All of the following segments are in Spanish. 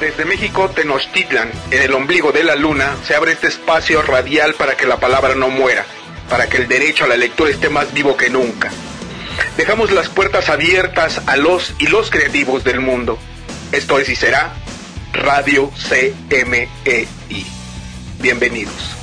Desde México, Tenochtitlan, en el ombligo de la luna, se abre este espacio radial para que la palabra no muera, para que el derecho a la lectura esté más vivo que nunca. Dejamos las puertas abiertas a los y los creativos del mundo. Esto es y será Radio CMEI. Bienvenidos.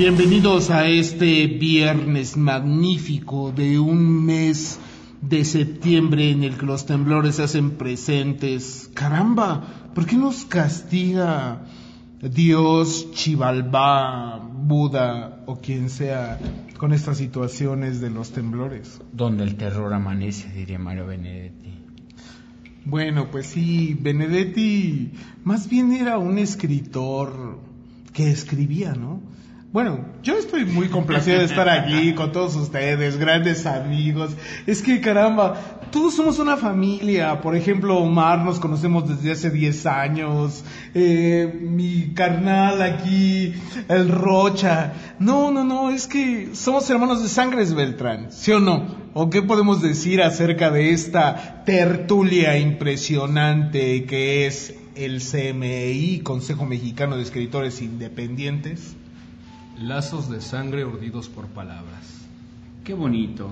Bienvenidos a este viernes magnífico de un mes de septiembre en el que los temblores se hacen presentes. Caramba, ¿por qué nos castiga Dios, Chivalbá, Buda o quien sea con estas situaciones de los temblores? Donde el terror amanece, diría Mario Benedetti. Bueno, pues sí, Benedetti más bien era un escritor que escribía, ¿no? Bueno, yo estoy muy complacido de estar aquí con todos ustedes, grandes amigos. Es que caramba, todos somos una familia. Por ejemplo, Omar nos conocemos desde hace 10 años. Eh, mi carnal aquí, el Rocha. No, no, no, es que somos hermanos de sangres Beltrán, ¿sí o no? ¿O qué podemos decir acerca de esta tertulia impresionante que es el CMI, Consejo Mexicano de Escritores Independientes? Lazos de sangre urdidos por palabras. Qué bonito.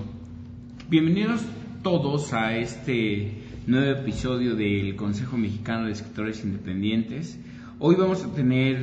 Bienvenidos todos a este nuevo episodio del Consejo Mexicano de Escritores Independientes. Hoy vamos a tener,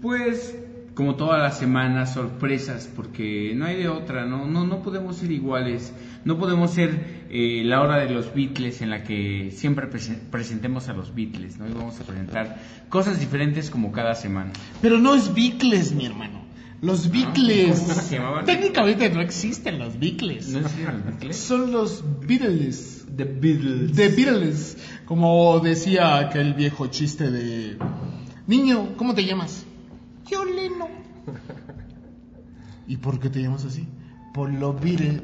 pues, como todas las semanas, sorpresas, porque no hay de otra, no, no, no podemos ser iguales, no podemos ser eh, la hora de los Beatles en la que siempre presentemos a los Beatles, ¿no? Hoy vamos a presentar cosas diferentes como cada semana. Pero no es Beatles, mi hermano. Los Beatles. Técnicamente no existen los Beatles. ¿No existen los Beatles? Son los Beatles. The Beatles. The Beatles. Como decía aquel viejo chiste de. Niño, ¿cómo te llamas? Yo Leno. ¿Y por qué te llamas así? Por los Beatles.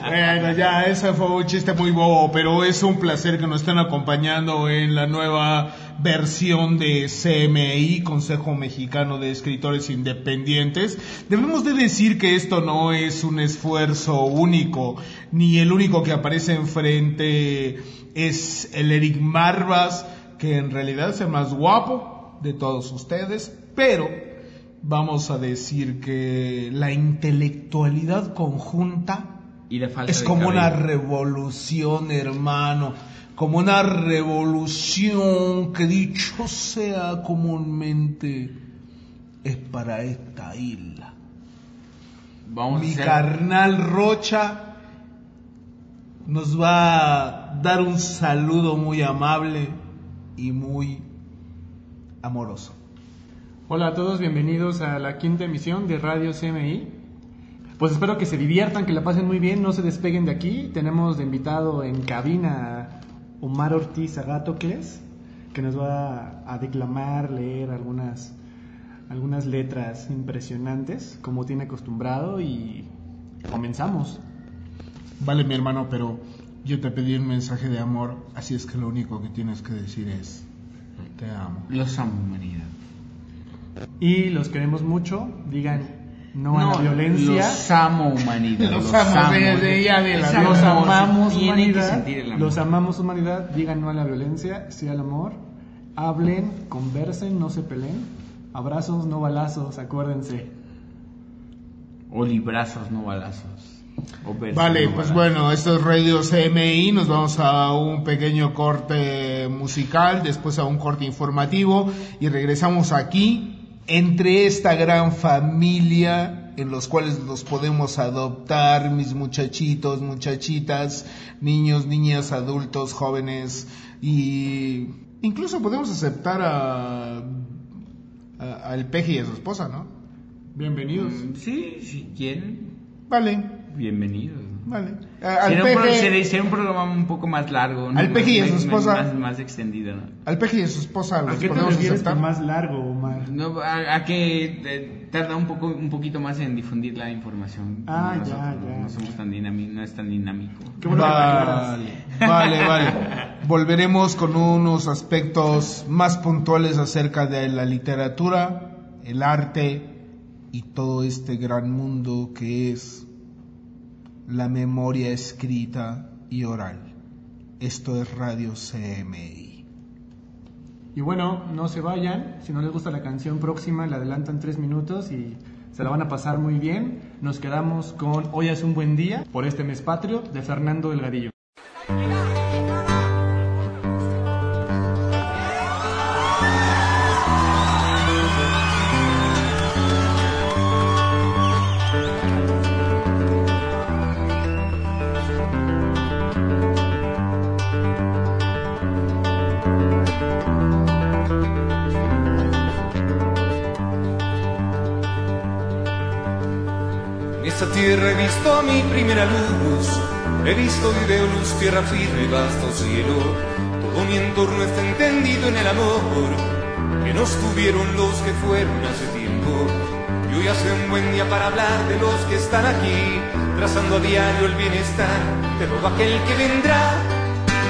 bueno, ya, ese fue un chiste muy bobo, pero es un placer que nos estén acompañando en la nueva versión de CMI, Consejo Mexicano de Escritores Independientes. Debemos de decir que esto no es un esfuerzo único, ni el único que aparece enfrente es el Eric Marvas, que en realidad es el más guapo de todos ustedes, pero vamos a decir que la intelectualidad conjunta es como una revolución, hermano, como una revolución que dicho sea comúnmente es para esta isla. Vamos Mi a hacer- carnal Rocha nos va a dar un saludo muy amable y muy amoroso. Hola a todos, bienvenidos a la quinta emisión de Radio CMI. Pues espero que se diviertan, que la pasen muy bien, no se despeguen de aquí. Tenemos de invitado en cabina a Omar Ortiz Agatocles, que nos va a declamar, leer algunas, algunas letras impresionantes, como tiene acostumbrado, y comenzamos. Vale, mi hermano, pero yo te pedí un mensaje de amor, así es que lo único que tienes que decir es te amo. Los amo, humanidad. Y los queremos mucho, digan no, a la violencia. Los amo, humanidad. Los amo, de- de- ya de la Los amamos, humanidad. que sentir el amor. Los amamos, humanidad. Digan no a la violencia, sí al amor. Hablen, conversen, no se peleen. Abrazos, no balazos, acuérdense. O librazos, no balazos. Vale, no pues balazos. bueno, esto es Radio CMI, nos vamos a un pequeño corte musical, después a un corte informativo y regresamos aquí entre esta gran familia en los cuales los podemos adoptar, mis muchachitos, muchachitas, niños, niñas, adultos, jóvenes y incluso podemos aceptar a, al peje y a su esposa, ¿no? Bienvenidos. Mm, Sí, si quieren, Vale, bienvenidos. Vale. A- Al Será un, programa un poco más largo. ¿no? Al peje y a su esposa. Más, más extendido, ¿no? Al peje y a su esposa ¿A qué te más largo, Omar? No, a, a que eh, tarda un poco un poquito más en difundir la información. Ah, Nosotros ya, no- ya. No somos tan dinámicos, no es tan dinámico. Qué bueno que me aclaras. Vale, vale, vale. Volveremos con unos aspectos más puntuales acerca de la literatura, el arte y todo este gran mundo que es la memoria escrita y oral. Esto es Radio CMI. Y bueno, no se vayan. Si no les gusta la canción próxima, la adelantan tres minutos y se la van a pasar muy bien. Nos quedamos con Hoy es un buen día por este mes patrio de Fernando Delgadillo. He visto mi primera luz, he visto y veo luz, tierra firme, vasto cielo. Todo mi entorno está entendido en el amor que nos tuvieron los que fueron hace tiempo. Y hoy hace un buen día para hablar de los que están aquí, trazando a diario el bienestar de todo aquel que vendrá.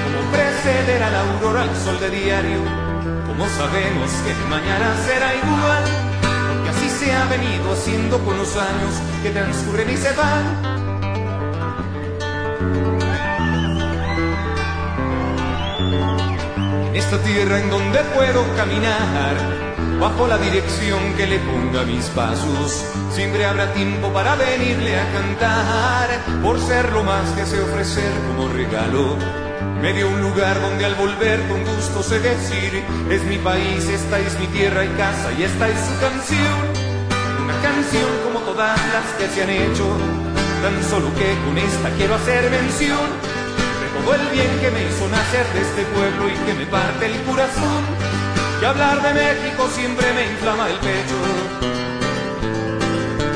Como precederá la aurora al sol de diario, como sabemos que mañana será igual se ha venido haciendo con los años que transcurren y se van. Esta tierra en donde puedo caminar, bajo la dirección que le ponga mis pasos, siempre habrá tiempo para venirle a cantar, por ser lo más que sé ofrecer como regalo me dio un lugar donde al volver con gusto sé decir, es mi país, esta es mi tierra y casa y esta es su canción canción como todas las que se han hecho, tan solo que con esta quiero hacer mención de todo el bien que me hizo nacer de este pueblo y que me parte el corazón, que hablar de México siempre me inflama el pecho.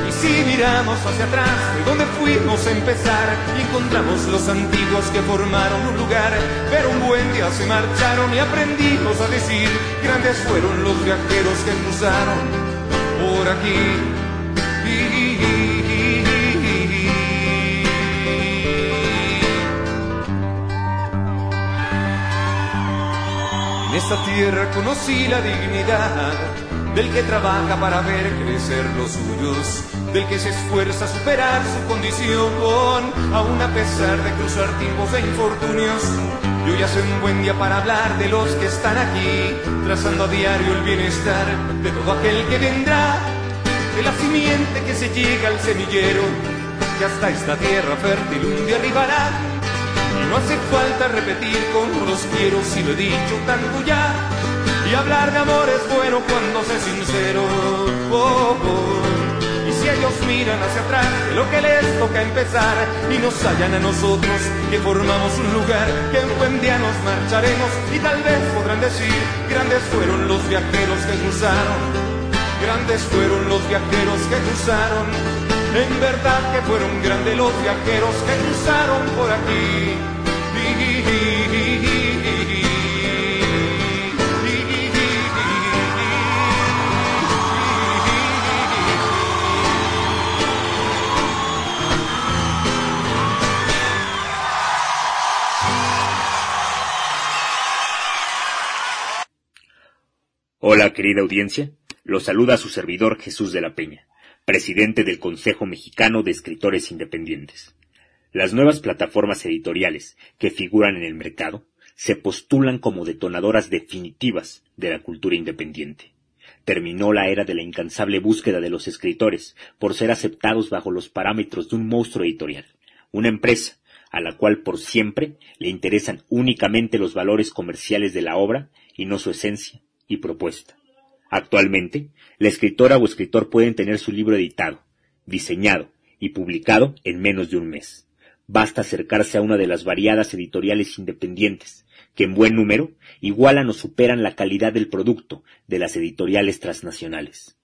Y si miramos hacia atrás, de donde fuimos a empezar, encontramos los antiguos que formaron un lugar, pero un buen día se marcharon y aprendimos a decir, grandes fueron los viajeros que cruzaron por aquí esta tierra conocí la dignidad del que trabaja para ver crecer los suyos, del que se esfuerza a superar su condición, aún a pesar de cruzar tiempos de infortunios. Y hoy hace un buen día para hablar de los que están aquí, trazando a diario el bienestar de todo aquel que vendrá de la simiente que se llega al semillero, que hasta esta tierra fértil un día arribará. No hace falta repetir como los quiero si lo he dicho tanto ya. Y hablar de amor es bueno cuando se sincero. Oh, oh. Y si ellos miran hacia atrás de lo que les toca empezar y nos hallan a nosotros que formamos un lugar que en buen día nos marcharemos y tal vez podrán decir grandes fueron los viajeros que cruzaron Grandes fueron los viajeros que cruzaron, en verdad que fueron grandes los viajeros que cruzaron por aquí. Hola querida audiencia, lo saluda su servidor Jesús de la Peña, presidente del Consejo Mexicano de Escritores Independientes. Las nuevas plataformas editoriales que figuran en el mercado se postulan como detonadoras definitivas de la cultura independiente. Terminó la era de la incansable búsqueda de los escritores por ser aceptados bajo los parámetros de un monstruo editorial, una empresa a la cual por siempre le interesan únicamente los valores comerciales de la obra y no su esencia y propuesta. Actualmente, la escritora o escritor pueden tener su libro editado, diseñado y publicado en menos de un mes. Basta acercarse a una de las variadas editoriales independientes, que en buen número igualan o superan la calidad del producto de las editoriales transnacionales.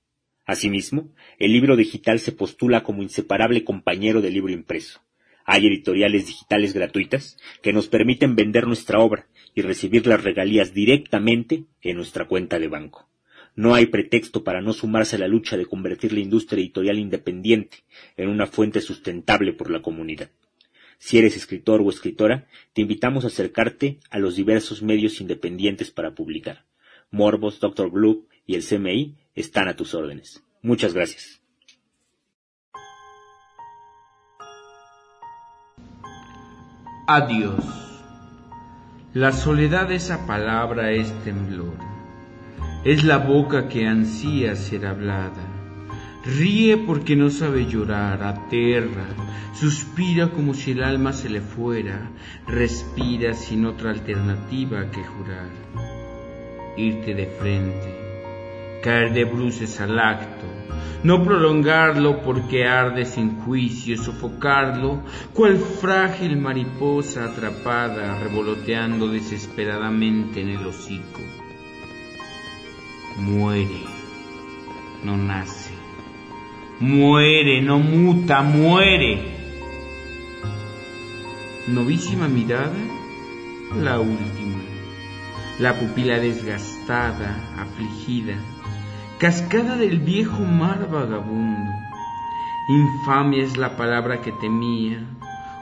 Asimismo, el libro digital se postula como inseparable compañero del libro impreso. Hay editoriales digitales gratuitas que nos permiten vender nuestra obra y recibir las regalías directamente en nuestra cuenta de banco. No hay pretexto para no sumarse a la lucha de convertir la industria editorial independiente en una fuente sustentable por la comunidad. Si eres escritor o escritora, te invitamos a acercarte a los diversos medios independientes para publicar. Morbos, Dr. Blue y el CMI están a tus órdenes. Muchas gracias. Adiós. La soledad de esa palabra es temblor. Es la boca que ansía ser hablada. Ríe porque no sabe llorar, aterra, suspira como si el alma se le fuera, respira sin otra alternativa que jurar. Irte de frente, caer de bruces al acto, no prolongarlo porque arde sin juicio, sofocarlo, cual frágil mariposa atrapada, revoloteando desesperadamente en el hocico. Muere, no nace. Muere, no muta, muere. Novísima mirada, la última. La pupila desgastada, afligida cascada del viejo mar vagabundo. Infamia es la palabra que temía,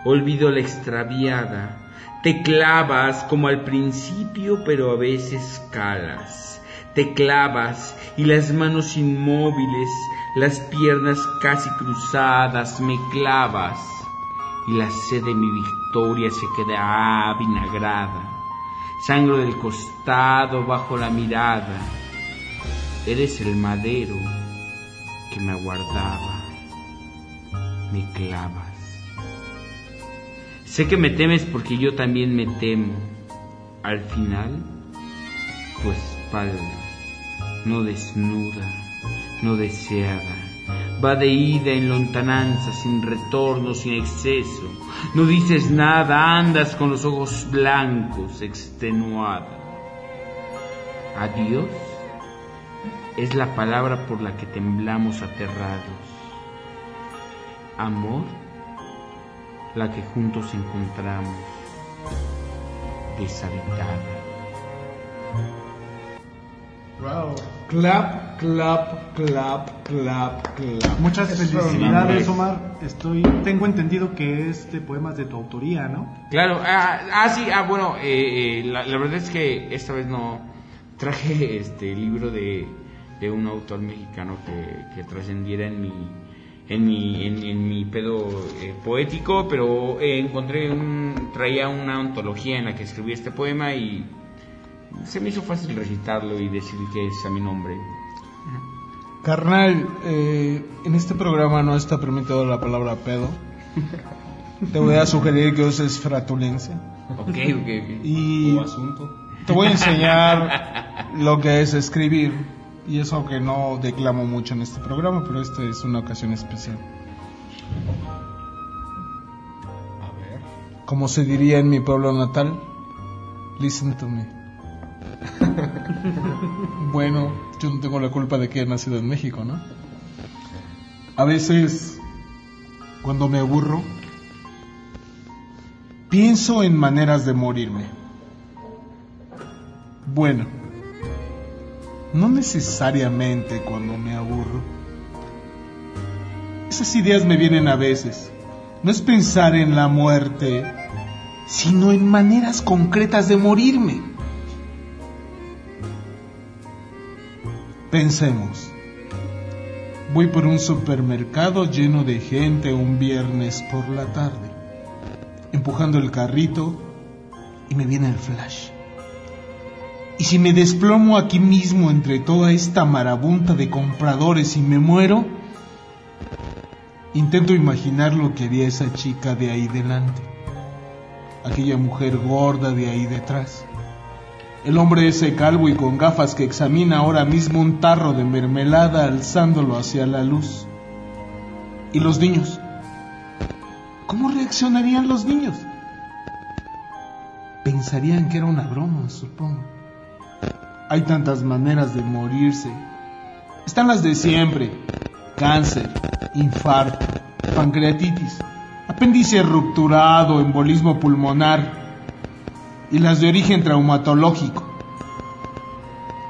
olvido la extraviada, te clavas como al principio, pero a veces calas. Te clavas y las manos inmóviles, las piernas casi cruzadas, me clavas y la sed de mi victoria se queda vinagrada. Sangro del costado bajo la mirada Eres el madero que me aguardaba. Me clavas. Sé que me temes porque yo también me temo. Al final, tu espalda, no desnuda, no deseada, va de ida en lontananza, sin retorno, sin exceso. No dices nada, andas con los ojos blancos, extenuada. Adiós es la palabra por la que temblamos aterrados. Amor, la que juntos encontramos, deshabitada. Wow. Clap, clap, clap, clap, clap. Muchas felicidades, Omar. Estoy, tengo entendido que este poema es de tu autoría, ¿no? Claro, ah, ah sí, ah, bueno, eh, eh, la, la, verdad es que esta vez no traje este libro de de un autor mexicano que, que trascendiera en mi, en mi, en, mi pedo eh, poético, pero eh, encontré un, traía una ontología en la que escribí este poema y se me hizo fácil recitarlo y decir que es a mi nombre. Carnal, eh, en este programa no está permitido la palabra pedo. Te voy a sugerir que uses fratulencia. Ok, ok, ok. Y asunto. te voy a enseñar lo que es escribir y eso que no declamo mucho en este programa, pero esta es una ocasión especial. A ver. Como se diría en mi pueblo natal, listen to me. bueno, yo no tengo la culpa de que he nacido en México, ¿no? A veces, cuando me aburro, pienso en maneras de morirme. Bueno, no necesariamente cuando me aburro. Esas ideas me vienen a veces. No es pensar en la muerte, sino en maneras concretas de morirme. Pensemos. Voy por un supermercado lleno de gente un viernes por la tarde, empujando el carrito y me viene el flash. Y si me desplomo aquí mismo entre toda esta marabunta de compradores y me muero, intento imaginar lo que haría esa chica de ahí delante, aquella mujer gorda de ahí detrás, el hombre ese calvo y con gafas que examina ahora mismo un tarro de mermelada alzándolo hacia la luz. ¿Y los niños? ¿Cómo reaccionarían los niños? Pensarían que era una broma, supongo. Hay tantas maneras de morirse. Están las de siempre. Cáncer, infarto, pancreatitis, apéndice rupturado, embolismo pulmonar y las de origen traumatológico.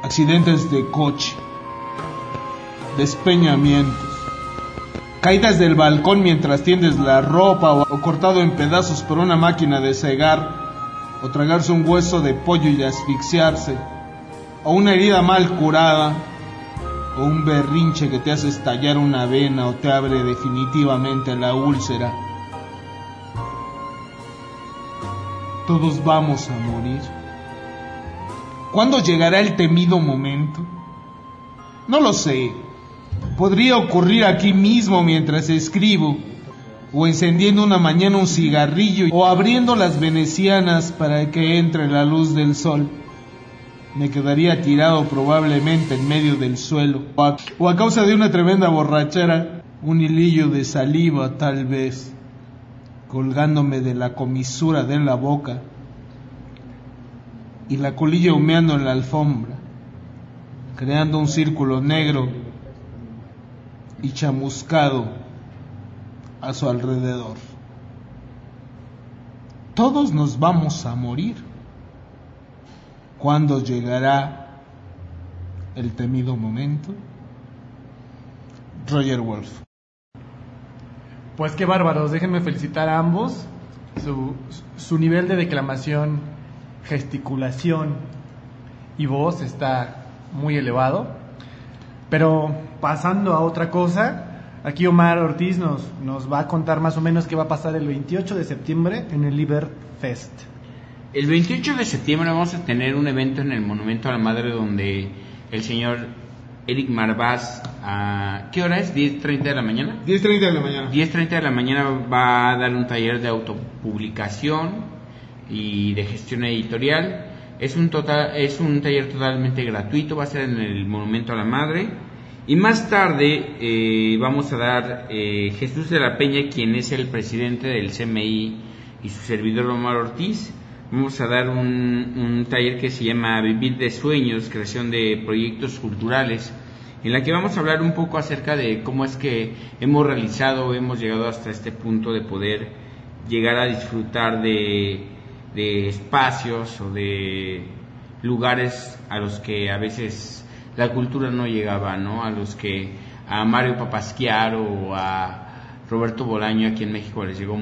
Accidentes de coche, despeñamientos, caídas del balcón mientras tiendes la ropa o, cortado en pedazos por una máquina de cegar o tragarse un hueso de pollo y asfixiarse o una herida mal curada, o un berrinche que te hace estallar una vena o te abre definitivamente la úlcera. Todos vamos a morir. ¿Cuándo llegará el temido momento? No lo sé. Podría ocurrir aquí mismo mientras escribo, o encendiendo una mañana un cigarrillo, o abriendo las venecianas para que entre la luz del sol. Me quedaría tirado probablemente en medio del suelo, o a, o a causa de una tremenda borrachera, un hilillo de saliva tal vez, colgándome de la comisura de la boca, y la colilla humeando en la alfombra, creando un círculo negro y chamuscado a su alrededor. Todos nos vamos a morir. ¿Cuándo llegará el temido momento? Roger Wolf. Pues qué bárbaros, déjenme felicitar a ambos. Su, su nivel de declamación, gesticulación y voz está muy elevado. Pero pasando a otra cosa, aquí Omar Ortiz nos, nos va a contar más o menos qué va a pasar el 28 de septiembre en el Liber Fest. El 28 de septiembre vamos a tener un evento en el Monumento a la Madre donde el señor Eric Marvaz, ¿a qué hora es? ¿10.30 de la mañana? 10.30 de la mañana. 10.30 de la mañana va a dar un taller de autopublicación y de gestión editorial. Es un, total, es un taller totalmente gratuito, va a ser en el Monumento a la Madre. Y más tarde eh, vamos a dar eh, Jesús de la Peña, quien es el presidente del CMI y su servidor Omar Ortiz. Vamos a dar un, un taller que se llama Vivir de Sueños, creación de proyectos culturales, en la que vamos a hablar un poco acerca de cómo es que hemos realizado, hemos llegado hasta este punto de poder llegar a disfrutar de, de espacios o de lugares a los que a veces la cultura no llegaba, ¿no? A los que a Mario Papasquiaro o a Roberto Bolaño aquí en México les llegó,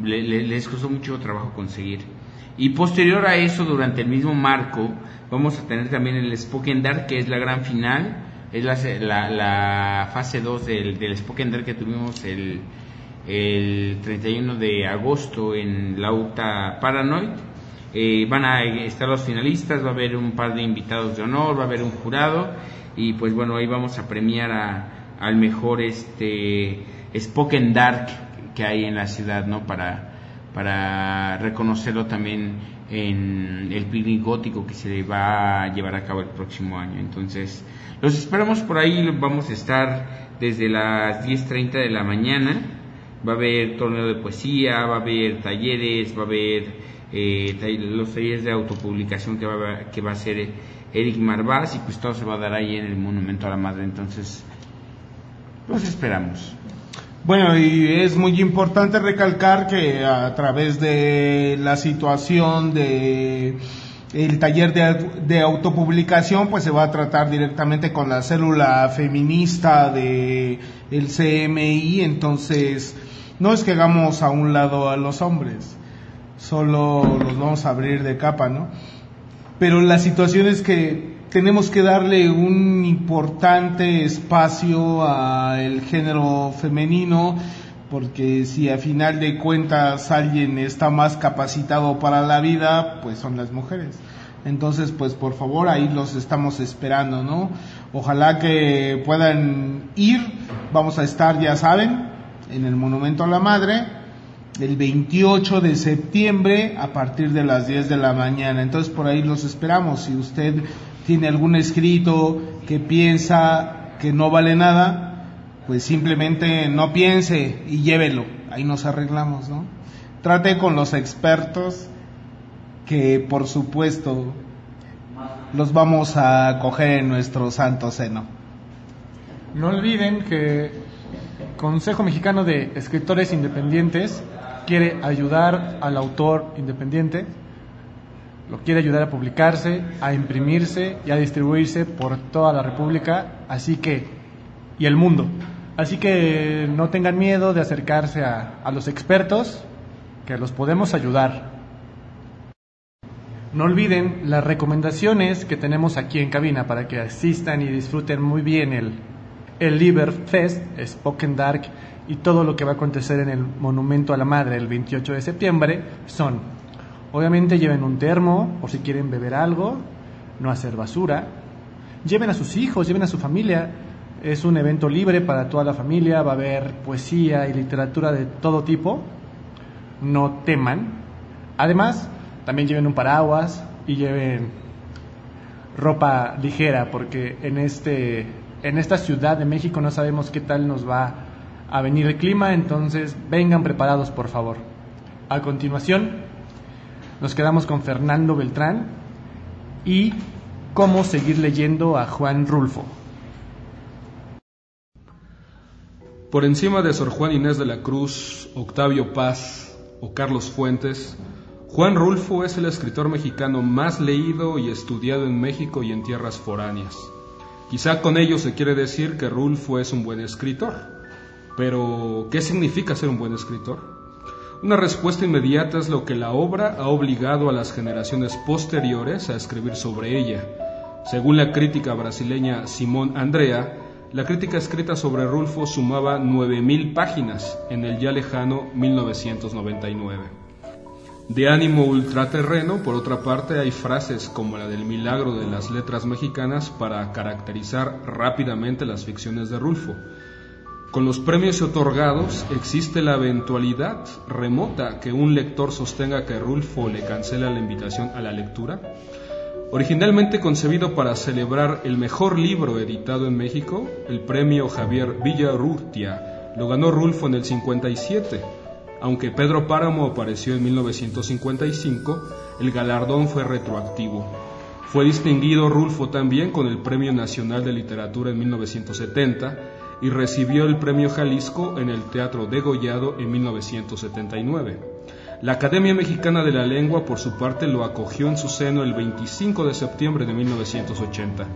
le, le, les costó mucho trabajo conseguir. Y posterior a eso, durante el mismo marco, vamos a tener también el Spoken Dark, que es la gran final, es la, la, la fase 2 del, del Spoken Dark que tuvimos el, el 31 de agosto en Lauta Paranoid. Eh, van a estar los finalistas, va a haber un par de invitados de honor, va a haber un jurado y pues bueno, ahí vamos a premiar a, al mejor este Spoken Dark que hay en la ciudad, ¿no? Para, para reconocerlo también en el picnic gótico que se va a llevar a cabo el próximo año. Entonces, los esperamos por ahí, vamos a estar desde las 10.30 de la mañana, va a haber torneo de poesía, va a haber talleres, va a haber eh, los talleres de autopublicación que va, a, que va a hacer Eric Marvaz y pues todo se va a dar ahí en el Monumento a la Madre. Entonces, los esperamos. Bueno, y es muy importante recalcar que a través de la situación de el taller de, de, autopublicación, pues se va a tratar directamente con la célula feminista de el CMI, entonces no es que hagamos a un lado a los hombres, solo los vamos a abrir de capa, ¿no? Pero la situación es que tenemos que darle un importante espacio al género femenino, porque si a final de cuentas alguien está más capacitado para la vida, pues son las mujeres. Entonces, pues por favor, ahí los estamos esperando, ¿no? Ojalá que puedan ir, vamos a estar, ya saben, en el Monumento a la Madre, el 28 de septiembre a partir de las 10 de la mañana. Entonces, por ahí los esperamos. Si usted tiene algún escrito que piensa que no vale nada, pues simplemente no piense y llévelo. Ahí nos arreglamos, ¿no? Trate con los expertos que por supuesto los vamos a coger en nuestro santo seno. No olviden que Consejo Mexicano de Escritores Independientes quiere ayudar al autor independiente lo quiere ayudar a publicarse, a imprimirse y a distribuirse por toda la República, así que, y el mundo. Así que no tengan miedo de acercarse a, a los expertos, que los podemos ayudar. No olviden las recomendaciones que tenemos aquí en cabina para que asistan y disfruten muy bien el, el Liber Fest, Spoken Dark y todo lo que va a acontecer en el Monumento a la Madre el 28 de septiembre son Obviamente lleven un termo o si quieren beber algo, no hacer basura. Lleven a sus hijos, lleven a su familia. Es un evento libre para toda la familia, va a haber poesía y literatura de todo tipo. No teman. Además, también lleven un paraguas y lleven ropa ligera porque en este en esta ciudad de México no sabemos qué tal nos va a venir el clima, entonces vengan preparados por favor. A continuación, nos quedamos con Fernando Beltrán y cómo seguir leyendo a Juan Rulfo. Por encima de Sor Juan Inés de la Cruz, Octavio Paz o Carlos Fuentes, Juan Rulfo es el escritor mexicano más leído y estudiado en México y en tierras foráneas. Quizá con ello se quiere decir que Rulfo es un buen escritor. Pero, ¿qué significa ser un buen escritor? Una respuesta inmediata es lo que la obra ha obligado a las generaciones posteriores a escribir sobre ella. Según la crítica brasileña Simón Andrea, la crítica escrita sobre Rulfo sumaba 9.000 páginas en el ya lejano 1999. De ánimo ultraterreno, por otra parte, hay frases como la del milagro de las letras mexicanas para caracterizar rápidamente las ficciones de Rulfo. Con los premios otorgados existe la eventualidad remota que un lector sostenga que Rulfo le cancela la invitación a la lectura. Originalmente concebido para celebrar el mejor libro editado en México, el premio Javier Villarrutia lo ganó Rulfo en el 57 aunque Pedro Páramo apareció en 1955, el galardón fue retroactivo. Fue distinguido Rulfo también con el Premio Nacional de Literatura en 1970 y recibió el Premio Jalisco en el Teatro Degollado en 1979. La Academia Mexicana de la Lengua, por su parte, lo acogió en su seno el 25 de septiembre de 1980.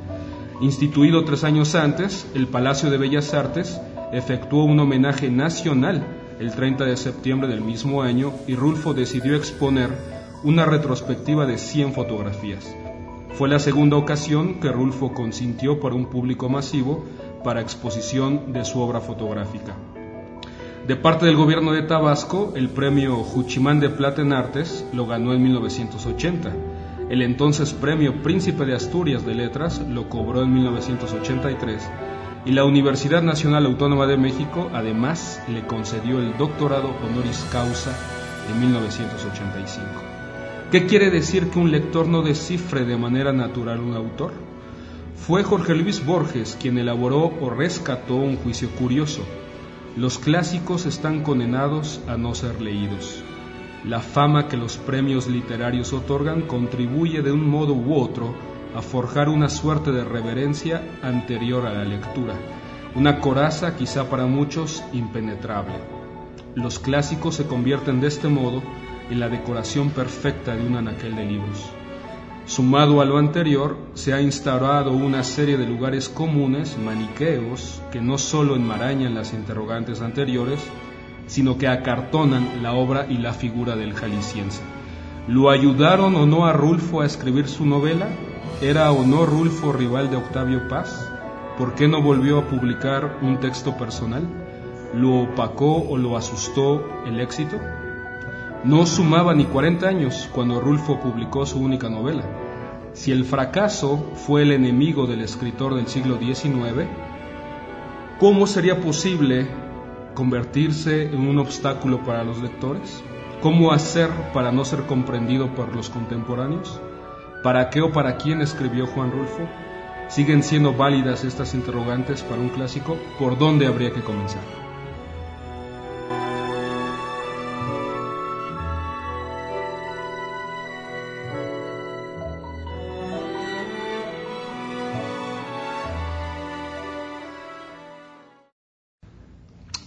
Instituido tres años antes, el Palacio de Bellas Artes efectuó un homenaje nacional el 30 de septiembre del mismo año y Rulfo decidió exponer una retrospectiva de 100 fotografías. Fue la segunda ocasión que Rulfo consintió para un público masivo para exposición de su obra fotográfica. De parte del gobierno de Tabasco, el premio Juchimán de Plata en Artes lo ganó en 1980. El entonces premio Príncipe de Asturias de Letras lo cobró en 1983 y la Universidad Nacional Autónoma de México además le concedió el doctorado honoris causa en 1985. ¿Qué quiere decir que un lector no descifre de manera natural un autor? Fue Jorge Luis Borges quien elaboró o rescató un juicio curioso. Los clásicos están condenados a no ser leídos. La fama que los premios literarios otorgan contribuye de un modo u otro a forjar una suerte de reverencia anterior a la lectura, una coraza quizá para muchos impenetrable. Los clásicos se convierten de este modo en la decoración perfecta de un anaquel de libros. Sumado a lo anterior, se ha instaurado una serie de lugares comunes, maniqueos, que no solo enmarañan las interrogantes anteriores, sino que acartonan la obra y la figura del jalisciense. ¿Lo ayudaron o no a Rulfo a escribir su novela? ¿Era o no Rulfo rival de Octavio Paz? ¿Por qué no volvió a publicar un texto personal? ¿Lo opacó o lo asustó el éxito? No sumaba ni 40 años cuando Rulfo publicó su única novela. Si el fracaso fue el enemigo del escritor del siglo XIX, ¿cómo sería posible convertirse en un obstáculo para los lectores? ¿Cómo hacer para no ser comprendido por los contemporáneos? ¿Para qué o para quién escribió Juan Rulfo? ¿Siguen siendo válidas estas interrogantes para un clásico? ¿Por dónde habría que comenzar?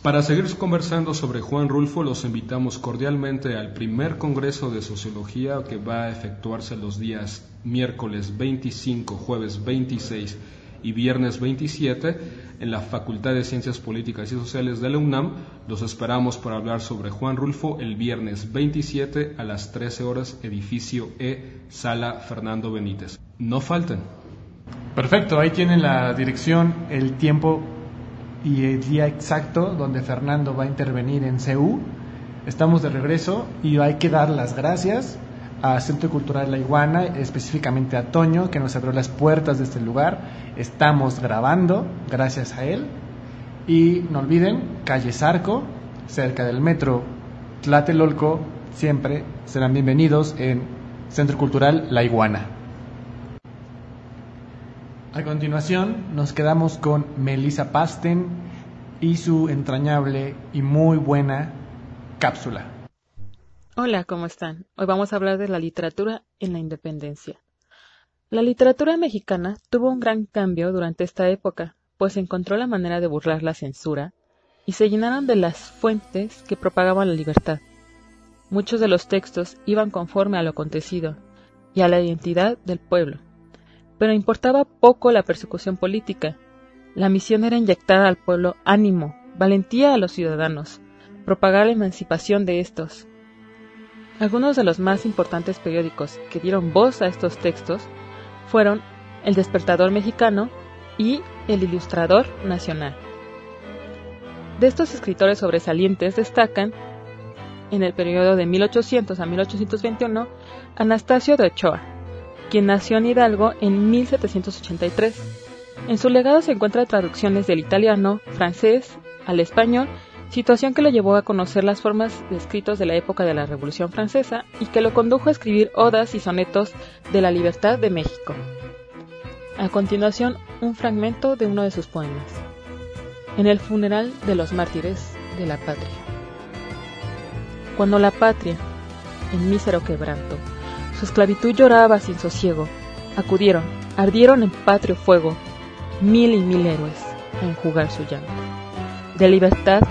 Para seguir conversando sobre Juan Rulfo, los invitamos cordialmente al primer Congreso de Sociología que va a efectuarse los días miércoles 25, jueves 26 y viernes 27 en la Facultad de Ciencias Políticas y Sociales de la UNAM. Los esperamos para hablar sobre Juan Rulfo el viernes 27 a las 13 horas, edificio E, sala Fernando Benítez. No falten. Perfecto, ahí tienen la dirección, el tiempo y el día exacto donde Fernando va a intervenir en CEU. Estamos de regreso y hay que dar las gracias a Centro Cultural La Iguana, específicamente a Toño, que nos abrió las puertas de este lugar. Estamos grabando, gracias a él. Y no olviden, calle Zarco, cerca del metro Tlatelolco, siempre serán bienvenidos en Centro Cultural La Iguana. A continuación, nos quedamos con Melissa Pasten y su entrañable y muy buena cápsula. Hola, ¿cómo están? Hoy vamos a hablar de la literatura en la independencia. La literatura mexicana tuvo un gran cambio durante esta época, pues encontró la manera de burlar la censura y se llenaron de las fuentes que propagaban la libertad. Muchos de los textos iban conforme a lo acontecido y a la identidad del pueblo, pero importaba poco la persecución política. La misión era inyectar al pueblo ánimo, valentía a los ciudadanos, propagar la emancipación de estos, algunos de los más importantes periódicos que dieron voz a estos textos fueron El Despertador Mexicano y El Ilustrador Nacional. De estos escritores sobresalientes destacan, en el periodo de 1800 a 1821, Anastasio de Ochoa, quien nació en Hidalgo en 1783. En su legado se encuentran traducciones del italiano, francés, al español situación que lo llevó a conocer las formas de escritos de la época de la Revolución Francesa y que lo condujo a escribir odas y sonetos de la libertad de México. A continuación, un fragmento de uno de sus poemas. En el funeral de los mártires de la patria. Cuando la patria, en mísero quebranto, su esclavitud lloraba sin sosiego, acudieron, ardieron en patrio fuego, mil y mil héroes a enjugar su llanto. De libertad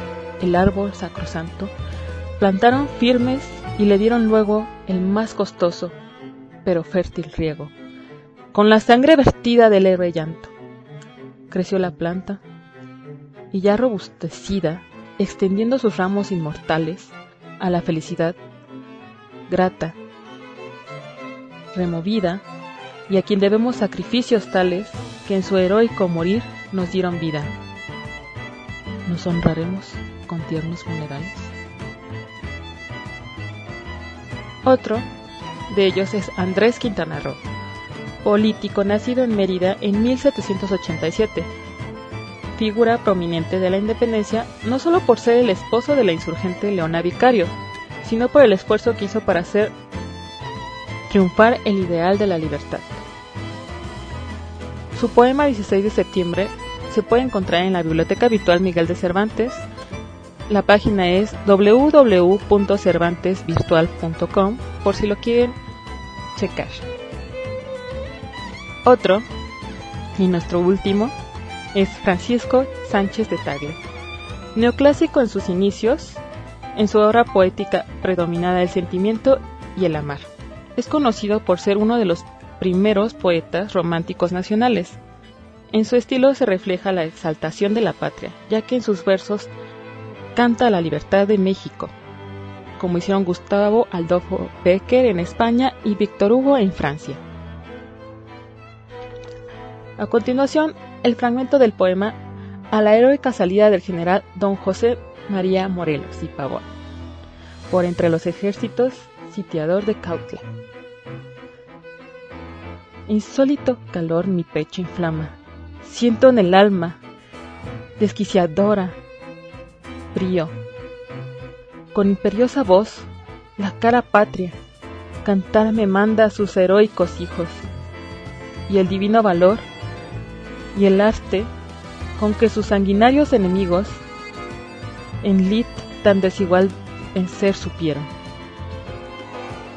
el árbol sacrosanto, plantaron firmes y le dieron luego el más costoso, pero fértil riego, con la sangre vertida del héroe llanto. Creció la planta, y ya robustecida, extendiendo sus ramos inmortales a la felicidad, grata, removida, y a quien debemos sacrificios tales que en su heroico morir nos dieron vida. Nos honraremos con tiernos funerales. Otro de ellos es Andrés Quintana Roo, político nacido en Mérida en 1787, figura prominente de la independencia no solo por ser el esposo de la insurgente Leona Vicario, sino por el esfuerzo que hizo para hacer triunfar el ideal de la libertad. Su poema 16 de septiembre se puede encontrar en la Biblioteca Virtual Miguel de Cervantes la página es www.cervantesvirtual.com por si lo quieren checar. Otro, y nuestro último, es Francisco Sánchez de Tagle. Neoclásico en sus inicios, en su obra poética predominada el sentimiento y el amar. Es conocido por ser uno de los primeros poetas románticos nacionales. En su estilo se refleja la exaltación de la patria, ya que en sus versos canta la libertad de México, como hicieron Gustavo Adolfo Becker en España y Víctor Hugo en Francia. A continuación, el fragmento del poema A la heroica salida del general don José María Morelos y Pavón, por entre los ejércitos sitiador de Cautla. Insólito calor mi pecho inflama, siento en el alma, desquiciadora, frío. Con imperiosa voz, la cara patria, cantar me manda a sus heroicos hijos, y el divino valor y el arte con que sus sanguinarios enemigos en lid tan desigual en ser supieron,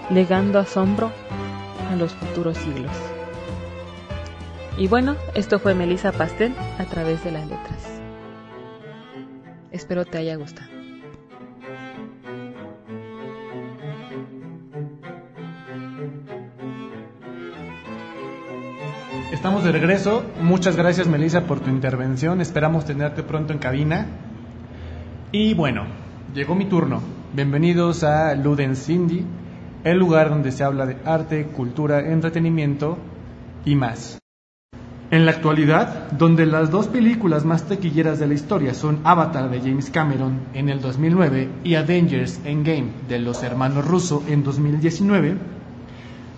legando asombro a los futuros siglos. Y bueno, esto fue Melissa Pastel a través de las letras. Espero te haya gustado. Estamos de regreso. Muchas gracias Melissa por tu intervención. Esperamos tenerte pronto en cabina. Y bueno, llegó mi turno. Bienvenidos a Luden Cindy, el lugar donde se habla de arte, cultura, entretenimiento y más. En la actualidad, donde las dos películas más taquilleras de la historia son Avatar de James Cameron en el 2009 y Avengers Endgame de los hermanos Russo en 2019,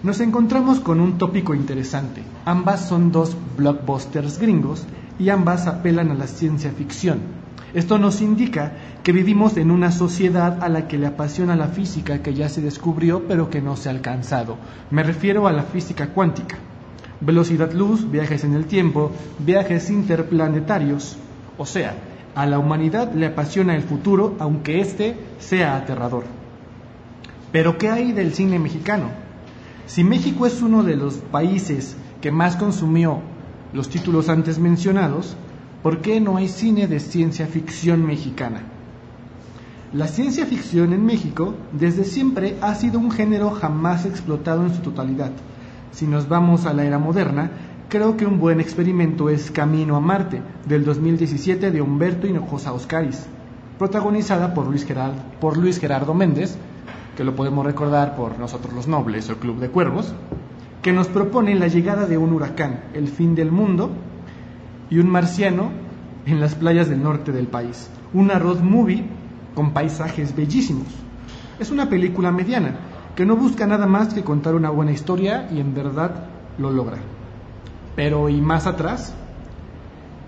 nos encontramos con un tópico interesante. Ambas son dos blockbusters gringos y ambas apelan a la ciencia ficción. Esto nos indica que vivimos en una sociedad a la que le apasiona la física que ya se descubrió pero que no se ha alcanzado. Me refiero a la física cuántica. Velocidad luz, viajes en el tiempo, viajes interplanetarios. O sea, a la humanidad le apasiona el futuro aunque éste sea aterrador. Pero ¿qué hay del cine mexicano? Si México es uno de los países que más consumió los títulos antes mencionados, ¿por qué no hay cine de ciencia ficción mexicana? La ciencia ficción en México desde siempre ha sido un género jamás explotado en su totalidad. Si nos vamos a la era moderna, creo que un buen experimento es Camino a Marte, del 2017 de Humberto Hinojosa Oscaris, protagonizada por Luis, Gerard, por Luis Gerardo Méndez, que lo podemos recordar por Nosotros los Nobles o Club de Cuervos, que nos propone la llegada de un huracán, el fin del mundo, y un marciano en las playas del norte del país. Una road movie con paisajes bellísimos. Es una película mediana que no busca nada más que contar una buena historia y en verdad lo logra. Pero ¿y más atrás?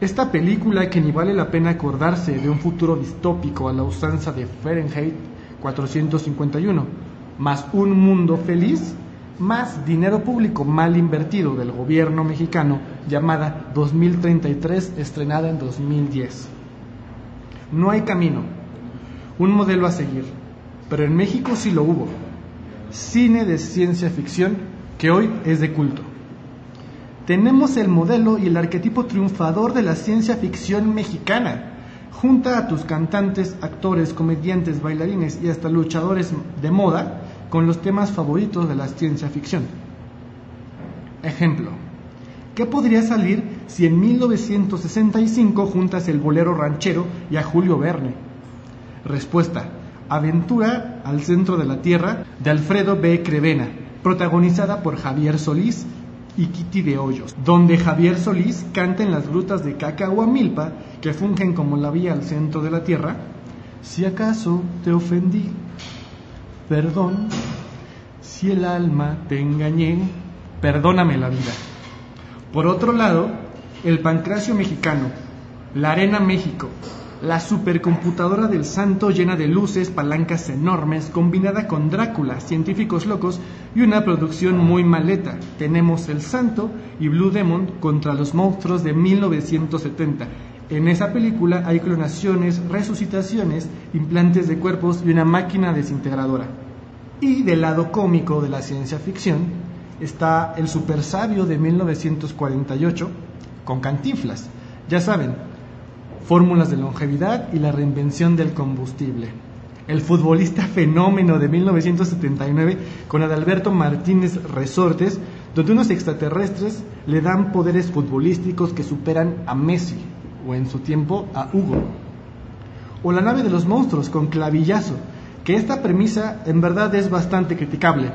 Esta película que ni vale la pena acordarse de un futuro distópico a la usanza de Fahrenheit 451, más un mundo feliz, más dinero público mal invertido del gobierno mexicano llamada 2033 estrenada en 2010. No hay camino, un modelo a seguir, pero en México sí lo hubo. Cine de ciencia ficción que hoy es de culto. Tenemos el modelo y el arquetipo triunfador de la ciencia ficción mexicana Junta a tus cantantes, actores, comediantes, bailarines y hasta luchadores de moda con los temas favoritos de la ciencia ficción. Ejemplo, ¿qué podría salir si en 1965 juntas el bolero ranchero y a Julio Verne? Respuesta, Aventura al centro de la Tierra de Alfredo B. Crevena, protagonizada por Javier Solís y Kitty de Hoyos, donde Javier Solís canta en las grutas de Cacahuamilpa, que fungen como la vía al centro de la tierra, si acaso te ofendí, perdón, si el alma te engañé, perdóname la vida. Por otro lado, el pancracio mexicano, la arena México, la supercomputadora del santo llena de luces, palancas enormes, combinada con Drácula, científicos locos y una producción muy maleta. Tenemos El Santo y Blue Demon contra los monstruos de 1970. En esa película hay clonaciones, resucitaciones, implantes de cuerpos y una máquina desintegradora. Y del lado cómico de la ciencia ficción está El Super Sabio de 1948 con Cantinflas. Ya saben, fórmulas de longevidad y la reinvención del combustible. El futbolista fenómeno de 1979 con Adalberto Martínez Resortes, donde unos extraterrestres le dan poderes futbolísticos que superan a Messi o en su tiempo a Hugo. O la nave de los monstruos con clavillazo, que esta premisa en verdad es bastante criticable.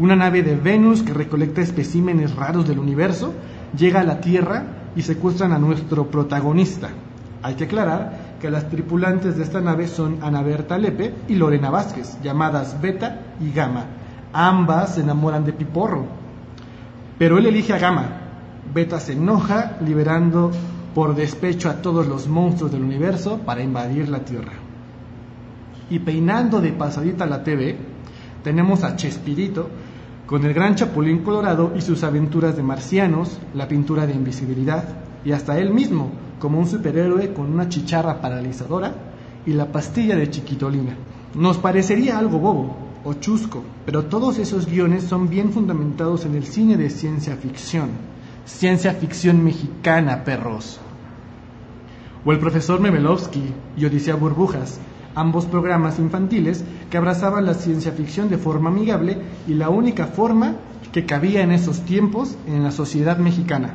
Una nave de Venus que recolecta especímenes raros del universo, llega a la Tierra y secuestran a nuestro protagonista, hay que aclarar que las tripulantes de esta nave son Ana Berta Lepe y Lorena Vázquez, llamadas Beta y Gama. Ambas se enamoran de Piporro, pero él elige a Gama. Beta se enoja, liberando por despecho a todos los monstruos del universo para invadir la Tierra. Y peinando de pasadita la TV, tenemos a Chespirito con el gran Chapulín Colorado y sus aventuras de marcianos, la pintura de invisibilidad y hasta él mismo, como un superhéroe con una chicharra paralizadora y la pastilla de chiquitolina. Nos parecería algo bobo o chusco, pero todos esos guiones son bien fundamentados en el cine de ciencia ficción. Ciencia ficción mexicana, perros. O el profesor Memelovsky y Odisea Burbujas, ambos programas infantiles que abrazaban la ciencia ficción de forma amigable y la única forma que cabía en esos tiempos en la sociedad mexicana.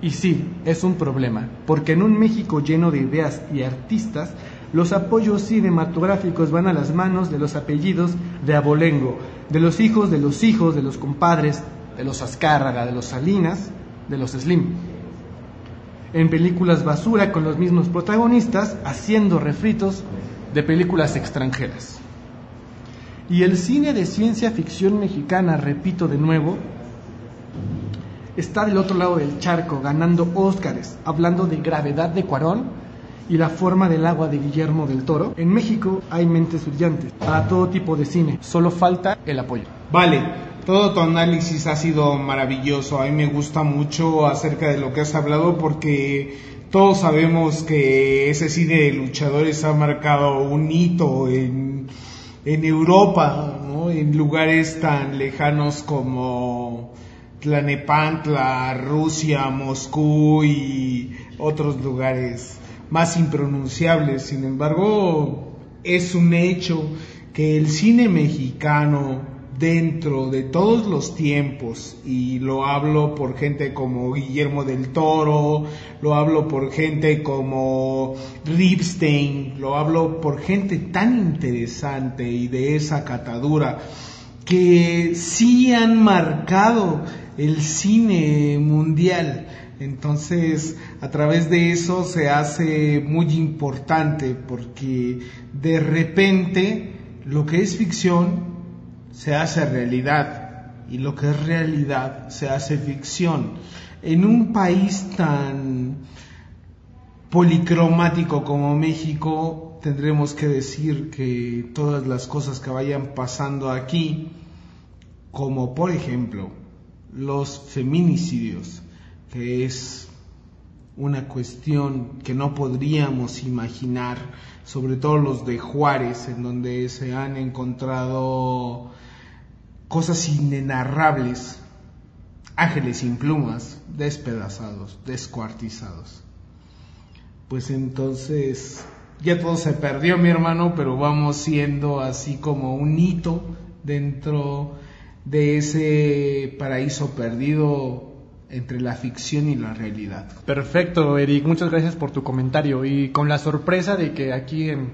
Y sí, es un problema, porque en un México lleno de ideas y artistas, los apoyos cinematográficos van a las manos de los apellidos de Abolengo, de los hijos de los hijos de los compadres, de los Azcárraga, de los Salinas, de los Slim. En películas basura con los mismos protagonistas haciendo refritos de películas extranjeras. Y el cine de ciencia ficción mexicana, repito de nuevo, está del otro lado del charco, ganando Óscares, hablando de gravedad de Cuarón y la forma del agua de Guillermo del Toro. En México hay mentes brillantes para todo tipo de cine, solo falta el apoyo. Vale, todo tu análisis ha sido maravilloso. A mí me gusta mucho acerca de lo que has hablado porque todos sabemos que ese cine de luchadores ha marcado un hito en, en Europa, ¿no? en lugares tan lejanos como Tlanepantla, Rusia, Moscú y otros lugares más impronunciables. Sin embargo, es un hecho que el cine mexicano dentro de todos los tiempos, y lo hablo por gente como Guillermo del Toro, lo hablo por gente como Ripstein, lo hablo por gente tan interesante y de esa catadura, que sí han marcado el cine mundial. Entonces, a través de eso se hace muy importante porque de repente lo que es ficción se hace realidad y lo que es realidad se hace ficción. En un país tan policromático como México, tendremos que decir que todas las cosas que vayan pasando aquí, como por ejemplo los feminicidios, que es una cuestión que no podríamos imaginar, sobre todo los de Juárez, en donde se han encontrado cosas inenarrables, ángeles sin plumas, despedazados, descuartizados. Pues entonces ya todo se perdió, mi hermano, pero vamos siendo así como un hito dentro de ese paraíso perdido entre la ficción y la realidad. Perfecto, Eric, muchas gracias por tu comentario y con la sorpresa de que aquí en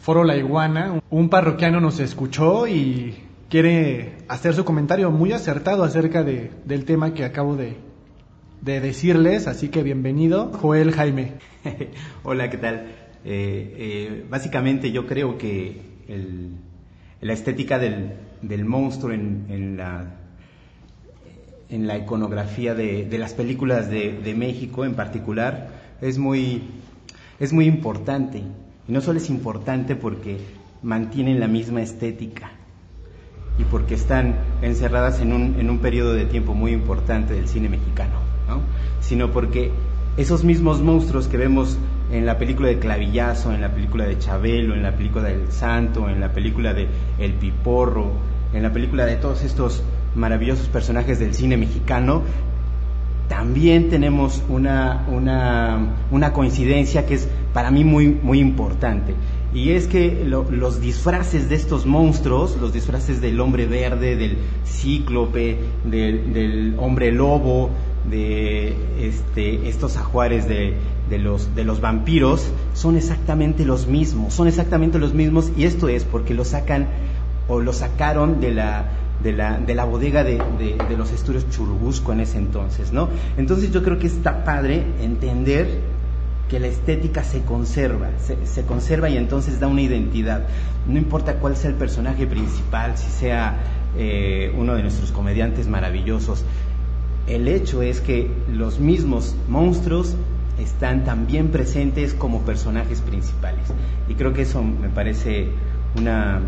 Foro La Iguana un parroquiano nos escuchó y quiere hacer su comentario muy acertado acerca de, del tema que acabo de, de decirles, así que bienvenido, Joel Jaime. Hola, ¿qué tal? Eh, eh, básicamente yo creo que la estética del, del monstruo en, en, la, en la iconografía de, de las películas de, México en particular es muy, es muy importante. Y no solo es importante porque mantienen la misma estética, y porque están encerradas en un, en un periodo de tiempo muy importante del cine mexicano, ¿no? sino porque esos mismos monstruos que vemos en la película de Clavillazo, en la película de Chabelo, en la película del Santo, en la película de El Piporro, en la película de todos estos maravillosos personajes del cine mexicano, también tenemos una, una, una coincidencia que es para mí muy, muy importante y es que los disfraces de estos monstruos, los disfraces del hombre verde, del cíclope, del, hombre lobo, de este, estos ajuares de, de, los, de los vampiros, son exactamente los mismos, son exactamente los mismos y esto es porque lo sacan o lo sacaron de la, de la, de la bodega de, de, los estudios Churubusco en ese entonces, ¿no? Entonces yo creo que está padre entender que la estética se conserva, se, conserva y entonces da una identidad. No importa cuál sea el personaje principal, si sea eh, uno de nuestros comediantes maravillosos, el hecho es que los mismos monstruos están también presentes como personajes principales. Y creo que eso me parece una,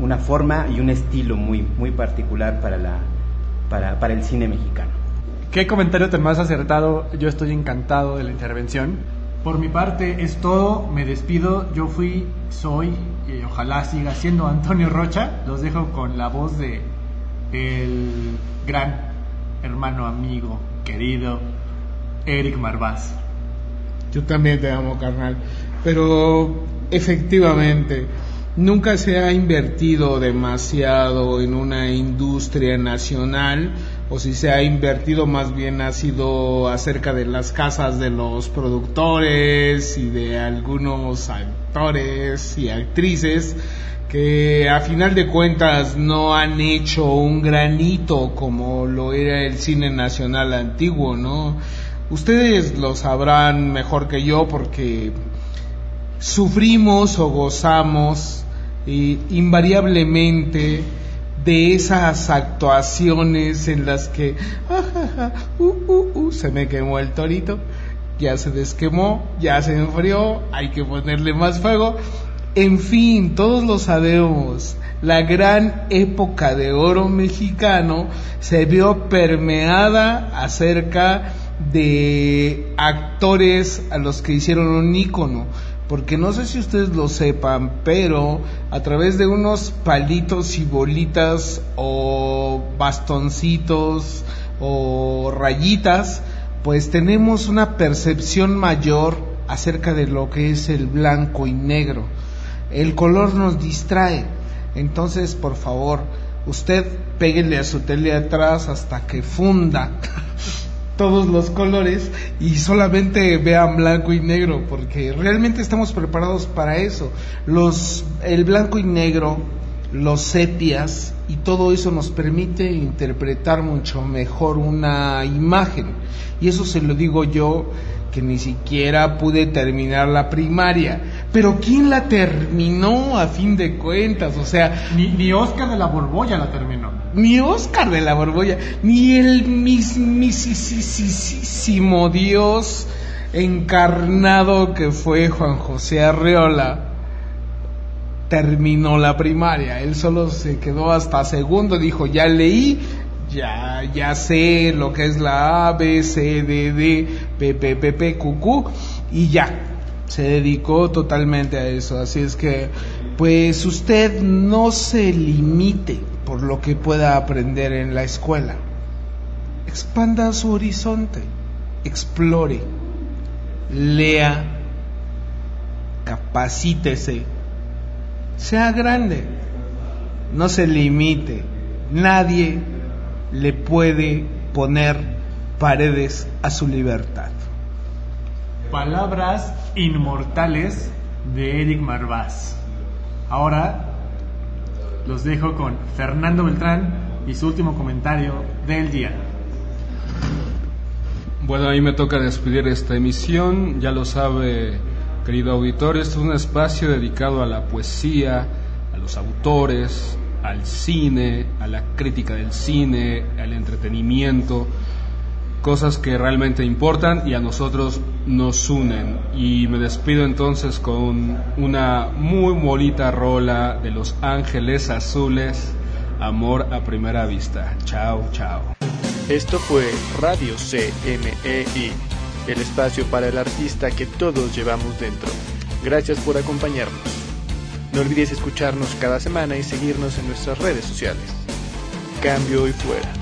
una forma y un estilo muy, muy particular para, la, para, para el cine mexicano. Qué comentario tan más acertado. Yo estoy encantado de la intervención. Por mi parte es todo. Me despido. Yo fui, soy y ojalá siga siendo Antonio Rocha. Los dejo con la voz de el gran hermano, amigo, querido Eric Marvaz. Yo también te amo, carnal. Pero efectivamente, nunca se ha invertido demasiado en una industria nacional o si se ha invertido más bien ha sido acerca de las casas de los productores y de algunos actores y actrices que a final de cuentas no han hecho un granito como lo era el cine nacional antiguo, ¿no? Ustedes lo sabrán mejor que yo porque sufrimos o gozamos eh, invariablemente de esas actuaciones en las que uh, uh, uh, se me quemó el torito, ya se desquemó, ya se enfrió, hay que ponerle más fuego. En fin, todos lo sabemos. La gran época de oro mexicano se vio permeada acerca de actores a los que hicieron un ícono. Porque no sé si ustedes lo sepan, pero a través de unos palitos y bolitas o bastoncitos o rayitas, pues tenemos una percepción mayor acerca de lo que es el blanco y negro. El color nos distrae. Entonces, por favor, usted péguele a su tele atrás hasta que funda todos los colores y solamente vean blanco y negro, porque realmente estamos preparados para eso. Los, el blanco y negro, los sepias y todo eso nos permite interpretar mucho mejor una imagen. Y eso se lo digo yo que ni siquiera pude terminar la primaria. Pero ¿quién la terminó a fin de cuentas? O sea... Ni, ni Oscar de la Borbolla la terminó. Ni Oscar de la Borbolla, ni el mismísimo Dios encarnado que fue Juan José Arreola terminó la primaria. Él solo se quedó hasta segundo, dijo, ya leí, ya, ya sé lo que es la A, B, C, D, D, P, P, P, P, Q, Q, y ya, se dedicó totalmente a eso. Así es que, pues usted no se limite por lo que pueda aprender en la escuela. Expanda su horizonte, explore, lea, capacítese, sea grande, no se limite. Nadie le puede poner paredes a su libertad. Palabras inmortales de Eric Marvaz. Ahora los dejo con Fernando Beltrán y su último comentario del día. Bueno, a mí me toca despedir esta emisión, ya lo sabe, querido auditorio, este es un espacio dedicado a la poesía, a los autores, al cine, a la crítica del cine, al entretenimiento, cosas que realmente importan y a nosotros nos unen. Y me despido entonces con una muy bonita rola de Los Ángeles Azules, Amor a Primera Vista. Chao, chao. Esto fue Radio CMEI, el espacio para el artista que todos llevamos dentro. Gracias por acompañarnos. No olvides escucharnos cada semana y seguirnos en nuestras redes sociales. Cambio y fuera.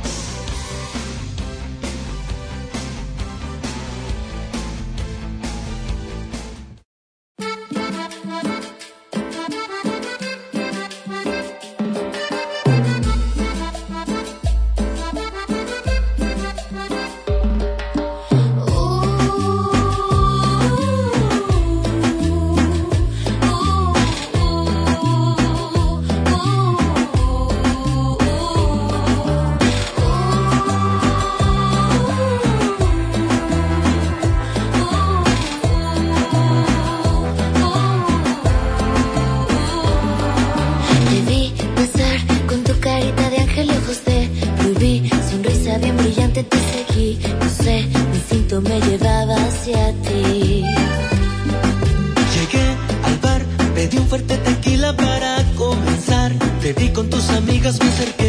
Nos volvamos a